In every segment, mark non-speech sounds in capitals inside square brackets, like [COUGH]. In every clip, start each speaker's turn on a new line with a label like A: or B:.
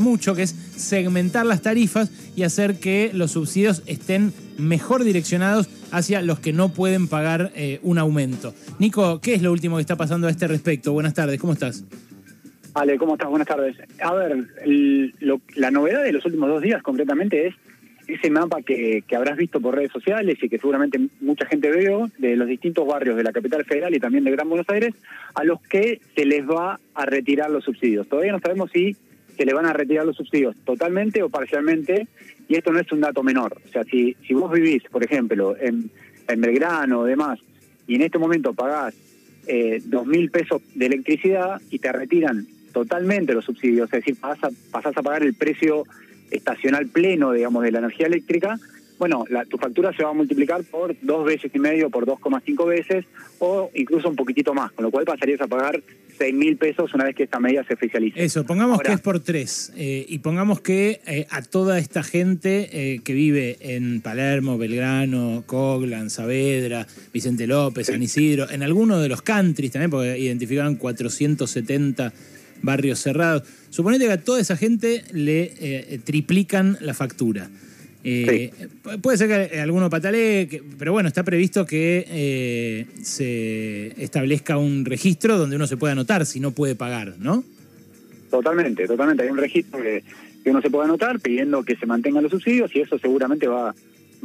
A: mucho, que es segmentar las tarifas y hacer que los subsidios estén mejor direccionados hacia los que no pueden pagar eh, un aumento. Nico, ¿qué es lo último que está pasando a este respecto? Buenas tardes, ¿cómo estás?
B: Ale, ¿cómo estás? Buenas tardes. A ver, la novedad de los últimos dos días concretamente es ese mapa que, que, habrás visto por redes sociales y que seguramente mucha gente veo de los distintos barrios de la capital federal y también de Gran Buenos Aires, a los que se les va a retirar los subsidios. Todavía no sabemos si se le van a retirar los subsidios totalmente o parcialmente, y esto no es un dato menor. O sea, si, si vos vivís, por ejemplo, en, en Belgrano o demás, y en este momento pagás eh, dos mil pesos de electricidad y te retiran totalmente los subsidios, es decir, pasás a, pasás a pagar el precio estacional pleno, digamos, de la energía eléctrica, bueno, la, tu factura se va a multiplicar por dos veces y medio, por 2,5 veces, o incluso un poquitito más, con lo cual pasarías a pagar 6 mil pesos una vez que esta medida se oficialice.
A: Eso, pongamos que es por tres, eh, y pongamos que eh, a toda esta gente eh, que vive en Palermo, Belgrano, Coglan, Saavedra, Vicente López, San Isidro, en alguno de los countries también, porque identificaban 470 barrios cerrados, suponete que a toda esa gente le triplican la factura. Eh, puede ser que alguno patalee, pero bueno, está previsto que eh, se establezca un registro donde uno se pueda anotar si no puede pagar, ¿no?
B: Totalmente, totalmente. Hay un registro que, uno se puede anotar pidiendo que se mantengan los subsidios y eso seguramente va,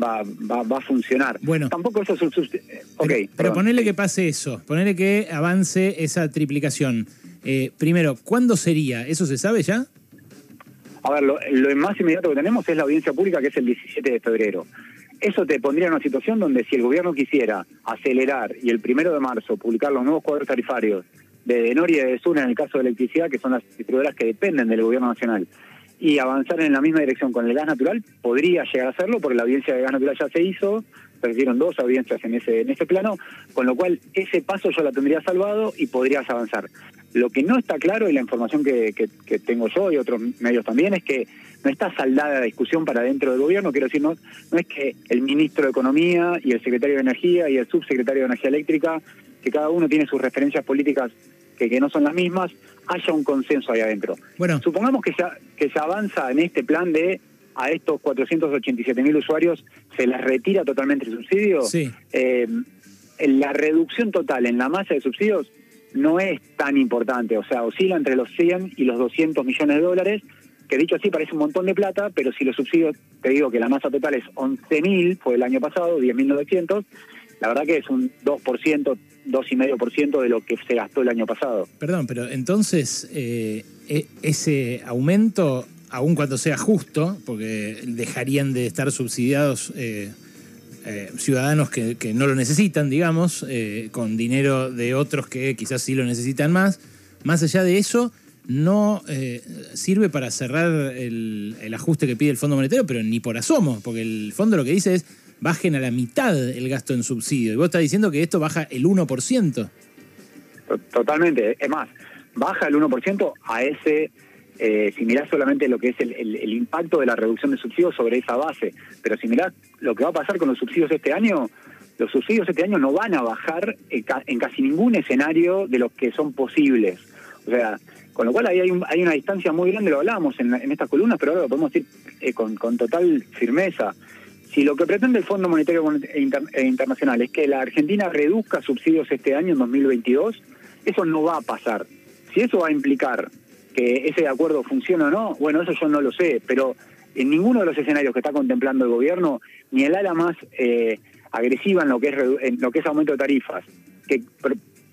B: va, va, a funcionar.
A: Bueno,
B: tampoco eso es
A: okay, pero, pero ponerle que pase eso, ponerle que avance esa triplicación. Eh, primero, ¿cuándo sería? ¿Eso se sabe ya?
B: A ver, lo, más inmediato que tenemos es la audiencia pública, que es el 17 de febrero. Eso te pondría en una situación donde si el gobierno quisiera acelerar y el primero de marzo publicar los nuevos cuadros tarifarios de Denor y de Sur en el caso de electricidad, que son las distribuidoras que dependen del gobierno nacional, y avanzar en la misma dirección con el gas natural, podría llegar a hacerlo, porque la audiencia de gas natural ya se hizo, se hicieron dos audiencias en ese, en ese plano, con lo cual ese paso yo la tendría salvado y podrías avanzar. Lo que no está claro, y la información que, que, tengo yo y otros medios también, es que no está saldada la discusión para dentro del gobierno. Quiero decir, no, no es que el ministro de Economía y el secretario de Energía y el subsecretario de Energía Eléctrica, que cada uno tiene sus referencias políticas que, que no son las mismas, haya un consenso ahí adentro. Bueno. Supongamos que se, que se avanza en este plan de a estos 487 mil usuarios se les retira totalmente el subsidio.
A: Sí.
B: Eh, la reducción total en la masa de subsidios no es tan importante, o sea, oscila entre los 100 y los 200 millones de dólares, que dicho así parece un montón de plata, pero si los subsidios, te digo que la masa total es 11.000, fue el año pasado, 10.900, la verdad que es un 2%, 2,5% de lo que se gastó el año pasado.
A: Perdón, pero entonces eh, e, ese aumento, aun cuando sea justo, porque dejarían de estar subsidiados... Eh, eh, ciudadanos que, no lo necesitan, digamos, eh, con dinero de otros que quizás sí lo necesitan más. Más allá de eso, no eh, sirve para cerrar el, ajuste que pide el Fondo Monetario, pero ni por asomo, porque el fondo lo que dice es bajen a la mitad el gasto en subsidio. Y vos estás diciendo que esto baja el 1%.
B: Totalmente. Es más, baja el 1% a ese eh, si mirás solamente lo que es el, impacto de la reducción de subsidios sobre esa base, pero si mirás lo que va a pasar con los subsidios este año, los subsidios este año no van a bajar en, casi ningún escenario de los que son posibles. O sea, con lo cual ahí hay, hay una distancia muy grande, lo hablábamos en, estas columnas, pero ahora lo podemos decir eh, con, total firmeza. Si lo que pretende el Fondo Monetario e, e Internacional es que la Argentina reduzca subsidios este año, en 2022, eso no va a pasar. Si eso va a implicar que ese acuerdo funcione o no, bueno, eso yo no lo sé, pero en ninguno de los escenarios que está contemplando el gobierno, ni el ala más eh, agresiva en lo que es en lo que es aumento de tarifas, que,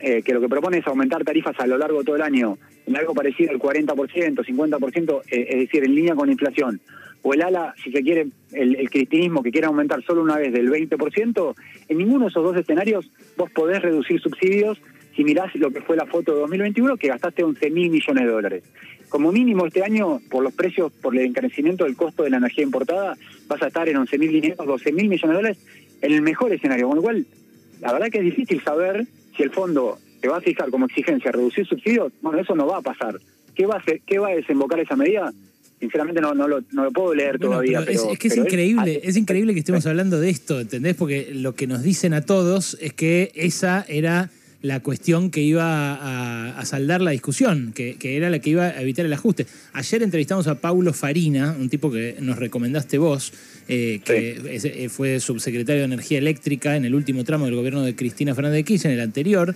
B: eh, que lo que propone es aumentar tarifas a lo largo de todo el año, en algo parecido al 40%, 50%, eh, es decir, en línea con la inflación, o el ala, si se quiere, el, el cristianismo que quiere aumentar solo una vez del 20%, en ninguno de esos dos escenarios vos podés reducir subsidios si mirás lo que fue la foto de 2021, que gastaste 11 mil millones de dólares. Como mínimo este año, por los precios, por el encarecimiento del costo de la energía importada, vas a estar en 11 mil 12 mil millones de dólares en el mejor escenario. Con lo cual, la verdad que es difícil saber si el fondo te va a fijar como exigencia reducir subsidios. Bueno, eso no va a pasar. ¿Qué va a, qué va a desembocar esa medida? sinceramente no, no, lo, no lo puedo leer todavía.
A: es, que es increíble, es, increíble que estemos hablando de esto, ¿entendés? Porque lo que nos dicen a todos es que esa era la cuestión que iba a, saldar la discusión, que, era la que iba a evitar el ajuste. Ayer entrevistamos a Paulo Farina, un tipo que nos recomendaste vos, eh, que eh, fue subsecretario de Energía Eléctrica en el último tramo del gobierno de Cristina Fernández de Kirchner, en el anterior.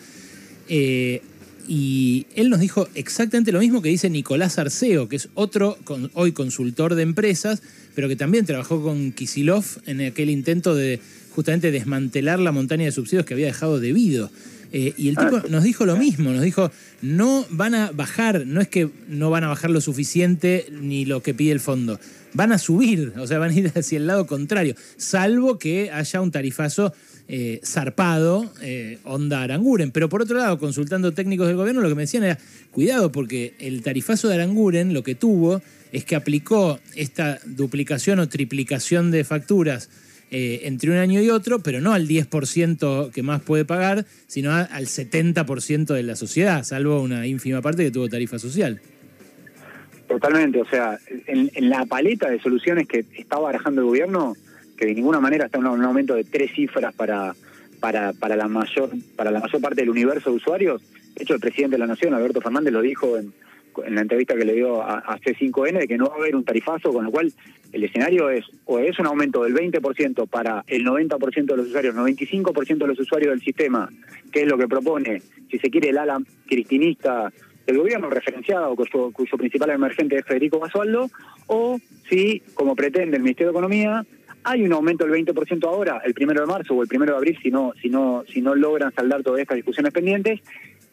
A: Eh, y él nos dijo exactamente lo mismo que dice Nicolás Arceo, que es otro hoy consultor de empresas, pero que también trabajó con Kisilov en aquel intento de justamente desmantelar la montaña de subsidios que había dejado debido. Eh, y el tipo ah, nos dijo lo mismo, nos dijo, no van a bajar, no es que no van a bajar lo suficiente ni lo que pide el fondo, van a subir, [LAUGHS] o sea, van a ir hacia el lado contrario, salvo que haya un tarifazo eh, zarpado, eh, onda Aranguren. Pero por otro lado, consultando técnicos del gobierno, lo que me decían era, cuidado, porque el tarifazo de Aranguren lo que tuvo es que aplicó esta duplicación o triplicación de facturas eh, entre un año y otro, pero no al 10% que más puede pagar, sino al 70% de la sociedad, salvo una ínfima parte que tuvo tarifa social.
B: Totalmente, o sea, en, la paleta de soluciones que estaba barajando el gobierno, que de ninguna manera está en un aumento de tres cifras para, para, para, la mayor, para la mayor parte del universo de usuarios. De hecho, el presidente de la Nación, Alberto Fernández, lo dijo en, en la entrevista que le dio a, C5N, de que no va a haber un tarifazo, con lo cual el escenario es o es un aumento del 20% para el 90% de los usuarios, 95% de los usuarios del sistema, que es lo que propone, si se quiere, el ala cristinista del gobierno referenciado, cuyo, cuyo principal emergente es Federico Basualdo, o si, como pretende el Ministerio de Economía, hay un aumento del 20% ahora, el primero de marzo o el primero de abril, si no, si no, si no logran saldar todas estas discusiones pendientes.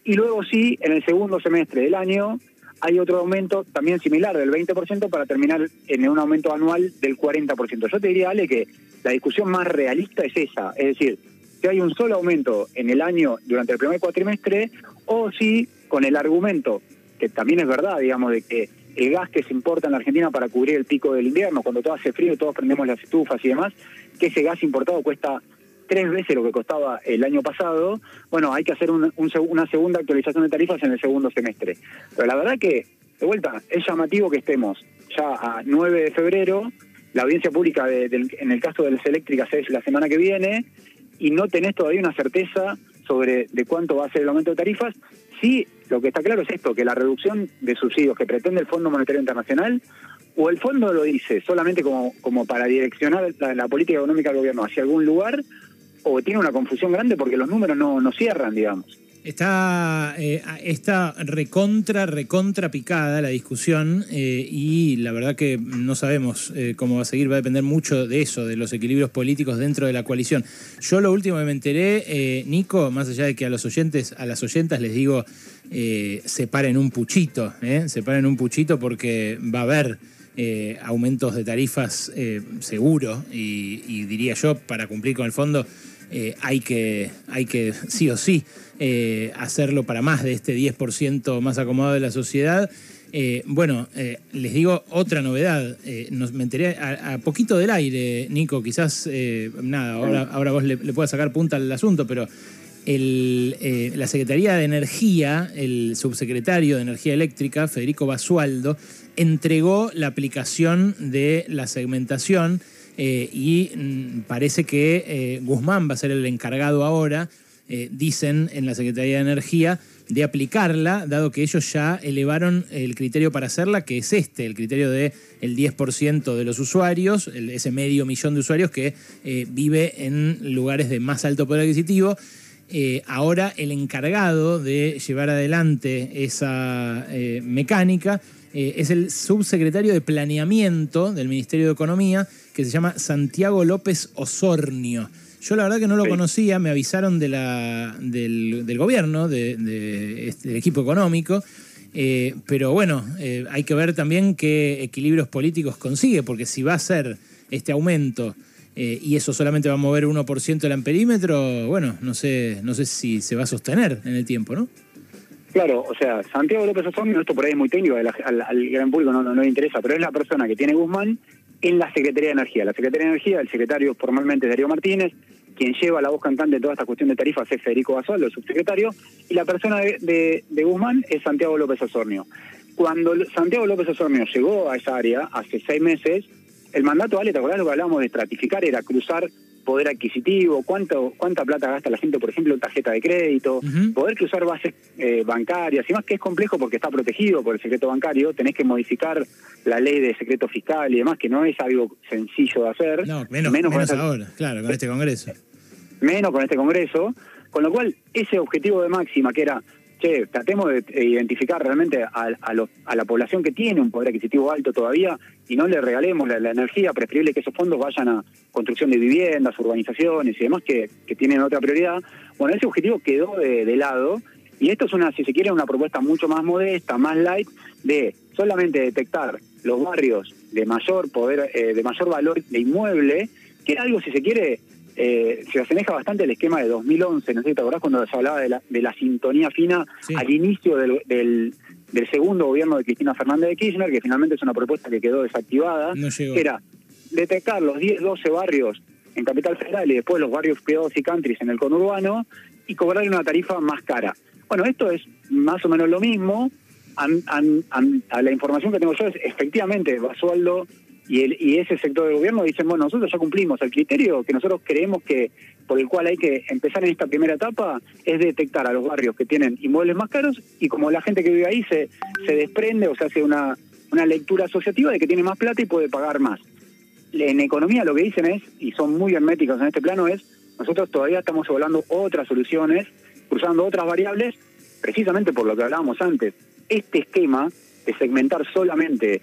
B: Y luego sí, en el segundo semestre del año, hay otro aumento también similar del 20% para terminar en un aumento anual del 40%. Yo te diría, Ale, que la discusión más realista es esa, es decir, si hay un solo aumento en el año durante el primer cuatrimestre, o si con el argumento, que también es verdad, digamos, de que el gas que se importa en la Argentina para cubrir el pico del invierno, cuando todo hace frío y todos prendemos las estufas y demás, que ese gas importado cuesta tres veces lo que costaba el año pasado, bueno, hay que hacer una segunda actualización de tarifas en el segundo semestre. Pero la verdad que, de vuelta, es llamativo que estemos ya a 9 de febrero, la audiencia pública en el caso de las eléctricas es la semana que viene, y no tenés todavía una certeza sobre de cuánto va a ser el aumento de tarifas, Sí, lo que está claro es esto, que la reducción de subsidios que pretende el Fondo Monetario Internacional, o el fondo lo dice solamente como, como para direccionar la, política económica del gobierno hacia algún lugar, o tiene una confusión grande porque los números no, no cierran, digamos.
A: Está, eh, está recontra, recontra picada la discusión eh, y la verdad que no sabemos eh, cómo va a seguir, va a depender mucho de eso, de los equilibrios políticos dentro de la coalición. Yo lo último que me enteré, Nico, más allá de que a los oyentes, a las oyentas les digo, separen un puchito, separen un puchito porque va a haber aumentos de tarifas seguro y diría yo, para cumplir con el fondo, eh, hay, que, hay que sí o sí eh, hacerlo para más de este 10% más acomodado de la sociedad. Eh, bueno, les digo otra novedad. Me enteré a, poquito del aire, Nico. Quizás, nada, ahora, ahora vos le, le puedas sacar punta al asunto, pero la Secretaría de Energía, el subsecretario de Energía Eléctrica, Federico Basualdo, entregó la aplicación de la segmentación eh, y mm, parece que eh, Guzmán va a ser el encargado ahora, eh, dicen en la Secretaría de Energía, de aplicarla, dado que ellos ya elevaron el criterio para hacerla, que es este, el criterio del el 10% de los usuarios, ese medio millón de usuarios que vive en lugares de más alto poder adquisitivo. ahora el encargado de llevar adelante esa mecánica es el subsecretario de Planeamiento del Ministerio de Economía, que se llama Santiago López Osornio. Yo la verdad que no lo conocía, me avisaron de la, del, gobierno, de, este, del equipo económico, eh, pero bueno, eh, hay que ver también qué equilibrios políticos consigue, porque si va a ser este aumento eh, y eso solamente va a mover 1% del amperímetro, bueno, no sé, no sé si se va a sostener en el tiempo, ¿no?
B: Claro, o sea, Santiago López Osornio, esto por ahí es muy técnico, al, gran público no, no, le interesa, pero es la persona que tiene Guzmán en la Secretaría de Energía. La Secretaría de Energía, el secretario formalmente es Darío Martínez, quien lleva la voz cantante de toda esta cuestión de tarifas es Federico Basualdo, el subsecretario, y la persona de, Guzmán es Santiago López Osornio. Cuando Santiago López Osornio llegó a esa área hace seis meses, el mandato, Ale, ¿te acordás lo que hablábamos de estratificar? Era cruzar poder adquisitivo, cuánto, cuánta plata gasta la gente, por ejemplo, en tarjeta de crédito, poder cruzar bases eh, bancarias, y más que es complejo porque está protegido por el secreto bancario, tenés que modificar la ley de secreto fiscal y demás, que no es algo sencillo de hacer.
A: No, menos, menos, ahora, clalo, con este Congreso.
B: Menos con este Congreso, con lo cual ese objetivo de máxima que era che, tratemos de identificar realmente a, la población que tiene un poder adquisitivo alto todavía y no le regalemos la, energía, preferible que esos fondos vayan a construcción de viviendas, urbanizaciones y demás que, tienen otra prioridad. Bueno, ese objetivo quedó de, lado y esto es una, si se quiere, una propuesta mucho más modesta, más light, de solamente detectar los barrios de mayor poder, eh, de mayor valor de inmueble, que era algo, si se quiere, eh, se asemeja bastante al esquema de 2011, no sé si te acordás cuando se hablaba de la, de la sintonía fina al inicio del, del, segundo gobierno de Cristina Fernández de Kirchner, que finalmente es una propuesta que quedó desactivada, era detectar los 10, 12 barrios en Capital Federal y después los barrios privados y countries en el conurbano y cobrar una tarifa más cara. Bueno, esto es más o menos lo mismo. a la información que tengo yo es efectivamente Basualdo y, el, y ese sector del gobierno dicen, bueno, nosotros ya cumplimos el criterio que nosotros creemos que por el cual hay que empezar en esta primera etapa es detectar a los barrios que tienen inmuebles más caros y como la gente que vive ahí se, se desprende o se hace una, una lectura asociativa de que tiene más plata y puede pagar más. En economía lo que dicen es, y son muy herméticos en este plano, es nosotros todavía estamos evaluando otras soluciones, cruzando otras variables, precisamente por lo que hablábamos antes. Este esquema de segmentar solamente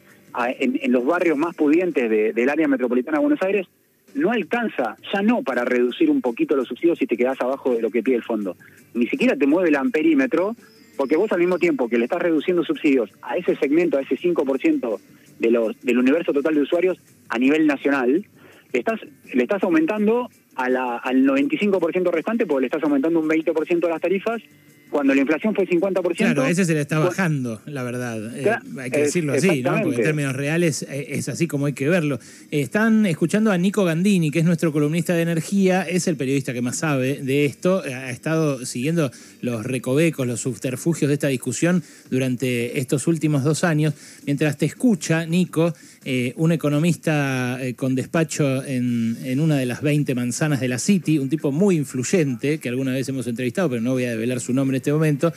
B: en, los barrios más pudientes del área metropolitana de Buenos Aires, no alcanza, ya no para reducir un poquito los subsidios si te quedas abajo de lo que pide el fondo. Ni siquiera te mueve el amperímetro, porque vos al mismo tiempo que le estás reduciendo subsidios a ese segmento, a ese 5% de los, del universo total de usuarios a nivel nacional, le estás, le estás aumentando a la, al 95% restante porque le estás aumentando un 20% de las tarifas cuando la inflación fue 50%.
A: Claro, ese se le está bajando, la verdad. Eh, hay que decirlo así, ¿no? Porque en términos reales eh, es así como hay que verlo. Están escuchando a Nico Gandini, que es nuestro columnista de energía, es el periodista que más sabe de esto, ha estado siguiendo los recovecos, los subterfugios de esta discusión durante estos últimos dos años. Mientras te escucha, Nico, eh, un economista con despacho en, en una de las 20 manzanas de la City, un tipo muy influyente, que alguna vez hemos entrevistado, pero no voy a develar su nombre este momento,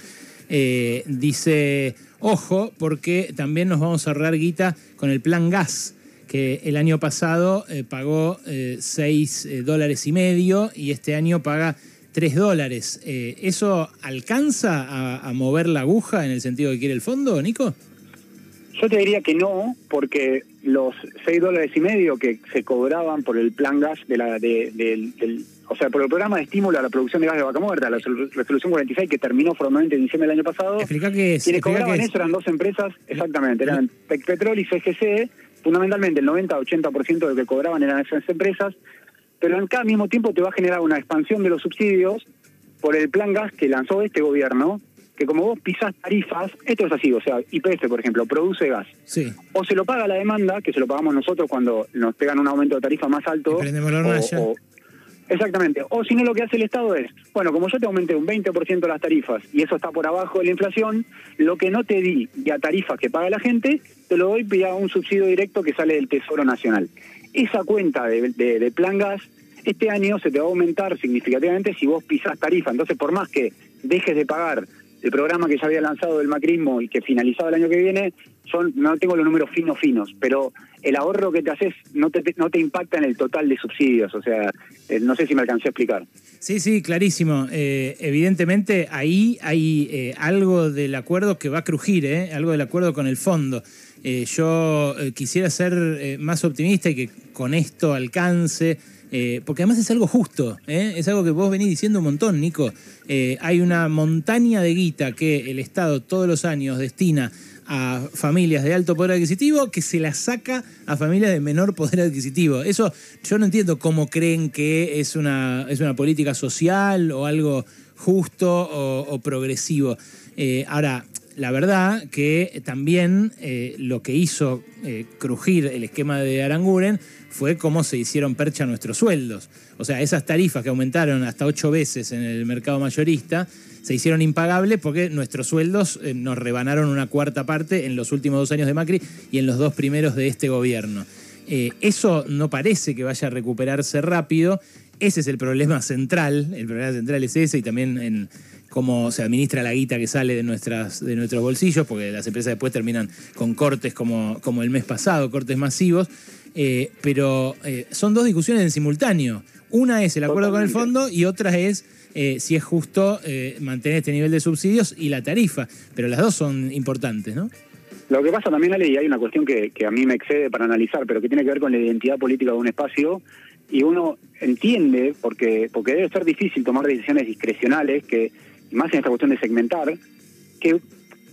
A: eh, dice, ojo, porque también nos vamos a ahorrar guita con el plan gas que el año pasado eh, pagó 6 eh, dólares y medio y este año paga 3 dólares. ¿Eso alcanza a, mover la aguja en el sentido que quiere el fondo, Nico?
B: Yo te diría que no, porque los 6 dólares y medio que se cobraban por el plan gas de la, de, del, o sea, por el programa de estímulo a la producción de gas de vaca muerta, la resolución 46 que terminó formalmente en diciembre del año pasado.
A: Explica que es.
B: Quienes cobraban eso eran dos empresas, exactamente, eran Petrol y CGC, fundamentalmente el 90-80% de lo que cobraban eran esas empresas, pero en cada mismo tiempo te va a generar una expansión de los subsidios por el plan gas que lanzó este gobierno, que como vos pisás tarifas, esto es así, o sea, IPF, por ejemplo, produce gas.
A: Sí.
B: O se lo paga la demanda, que se lo pagamos nosotros cuando nos pegan un aumento de tarifa más alto.
A: O,
B: exactamente. O si no, lo que hace el Estado es, bueno, como yo te aumenté un 20% las tarifas y eso está por abajo de la inflación, lo que no te di ya tarifas que paga la gente, te lo doy vía un subsidio directo que sale del Tesoro Nacional. Esa cuenta de, plan gas este año se te va a aumentar significativamente si vos pisás tarifa. Entonces, por más que dejes de pagar el programa que ya había lanzado el macrismo y que finalizaba el año que viene, no tengo los números finos finos, pero el ahorro que te haces no te, no te impacta en el total de subsidios, o sea, eh, no sé si me alcancé a explicar.
A: Sí, sí, clarísimo. Eh, evidentemente ahí hay eh, algo del acuerdo que va a crujir, algo del acuerdo con el fondo. yo quisiera ser más optimista y que con esto alcance eh, porque además es algo justo, ¿eh? es algo que vos venís diciendo un montón, Nico. Eh, hay una montaña de guita que el Estado todos los años destina a familias de alto poder adquisitivo que se la saca a familias de menor poder adquisitivo. Eso yo no entiendo cómo creen que es una, es una política social o algo justo o, progresivo. ahora, la verdad que también lo que hizo crujir el esquema de Aranguren fue cómo se hicieron percha nuestros sueldos. O sea, esas tarifas que aumentaron hasta ocho veces en el mercado mayorista se hicieron impagables porque nuestros sueldos eh, nos rebanaron una cuarta parte en los últimos dos años de Macri y en los dos primeros de este gobierno. Eh, eso no parece que vaya a recuperarse rápido ese es el problema central, el problema central es ese y también en cómo se administra la guita que sale de, nuestras, de nuestros bolsillos, porque las empresas después terminan con cortes como, como el mes pasado, cortes masivos, eh, pero eh, son dos discusiones en simultáneo. Una es el acuerdo con el fondo y otra es eh, si es justo mantener este nivel de subsidios y la tarifa, pero las dos son importantes, ¿no?
B: Lo que pasa también, Ale, y hay una cuestión que, que a mí me excede para analizar, pero que tiene que ver con la identidad política de un espacio, y uno entiende, porque, porque debe ser difícil tomar decisiones discrecionales que más en esta cuestión de segmentar, que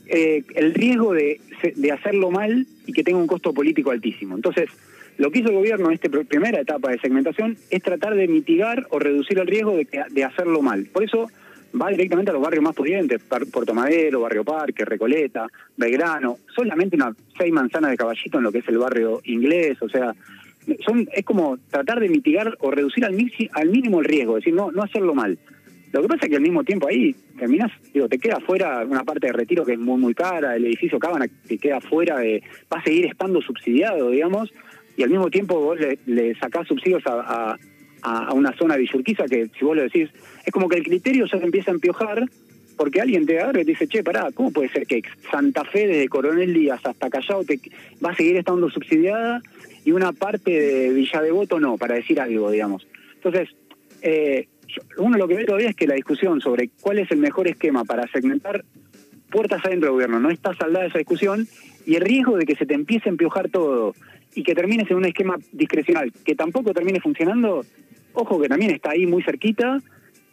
B: eh, el riesgo de, de, hacerlo mal y que tenga un costo político altísimo. Entonces, lo que hizo el gobierno en esta primera etapa de segmentación es tratar de mitigar o reducir el riesgo de, de hacerlo mal. Por eso va directamente a los barrios más pudientes, Puerto Madero, Barrio Parque, Recoleta, Belgrano, solamente unas seis manzanas de caballito en lo que es el barrio inglés, o sea, son es como tratar de mitigar o reducir al, al mínimo el riesgo, es decir, no, no hacerlo mal. Lo que pasa es que al mismo tiempo ahí terminas, digo, te queda fuera una parte de retiro que es muy muy cara, el edificio Cábana que queda fuera de, va a seguir estando subsidiado, digamos, y al mismo tiempo vos le, le sacás subsidios a, a, una zona de Villurquiza que si vos lo decís, es como que el criterio se empieza a empiojar porque alguien te agarra y te dice, che, pará, ¿cómo puede ser que Santa Fe desde Coronel Díaz hasta Callao va a seguir estando subsidiada y una parte de Villa Devoto no, para decir algo, digamos? Entonces, eh, uno lo que ve todavía es que la discusión sobre cuál es el mejor esquema para segmentar puertas adentro del gobierno no está saldada esa discusión y el riesgo de que se te empiece a empiojar todo y que termines en un esquema discrecional que tampoco termine funcionando, ojo que también está ahí muy cerquita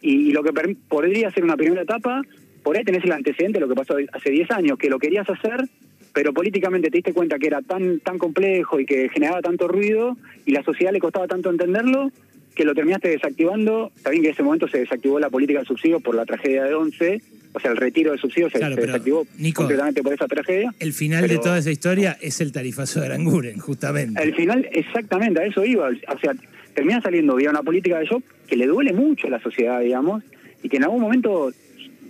B: y, lo que podría ser una primera etapa, por ahí tenés el antecedente de lo que pasó hace 10 años, que lo querías hacer, pero políticamente te diste cuenta que era tan, tan complejo y que generaba tanto ruido y la sociedad le costaba tanto entenderlo que lo terminaste desactivando. También que en ese momento se desactivó la política de subsidio por la tragedia de 11, o sea, el retiro de subsidios se, desactivó completamente por esa tragedia.
A: El final de toda esa historia es el tarifazo de Aranguren, justamente.
B: El final, exactamente, a eso iba. O sea, termina saliendo vía una política de shock que le duele mucho a la sociedad, digamos, y que en algún momento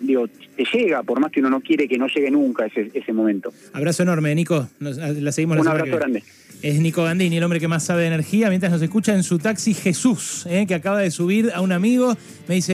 B: digo, te llega, por más que uno no quiere que no llegue nunca ese, ese momento.
A: Abrazo enorme, Nico. la seguimos
B: Un abrazo grande.
A: Es Nico Gandini, el hombre que más sabe de energía, mientras nos escucha en su taxi Jesús, eh, que acaba de subir a un amigo. Me dice.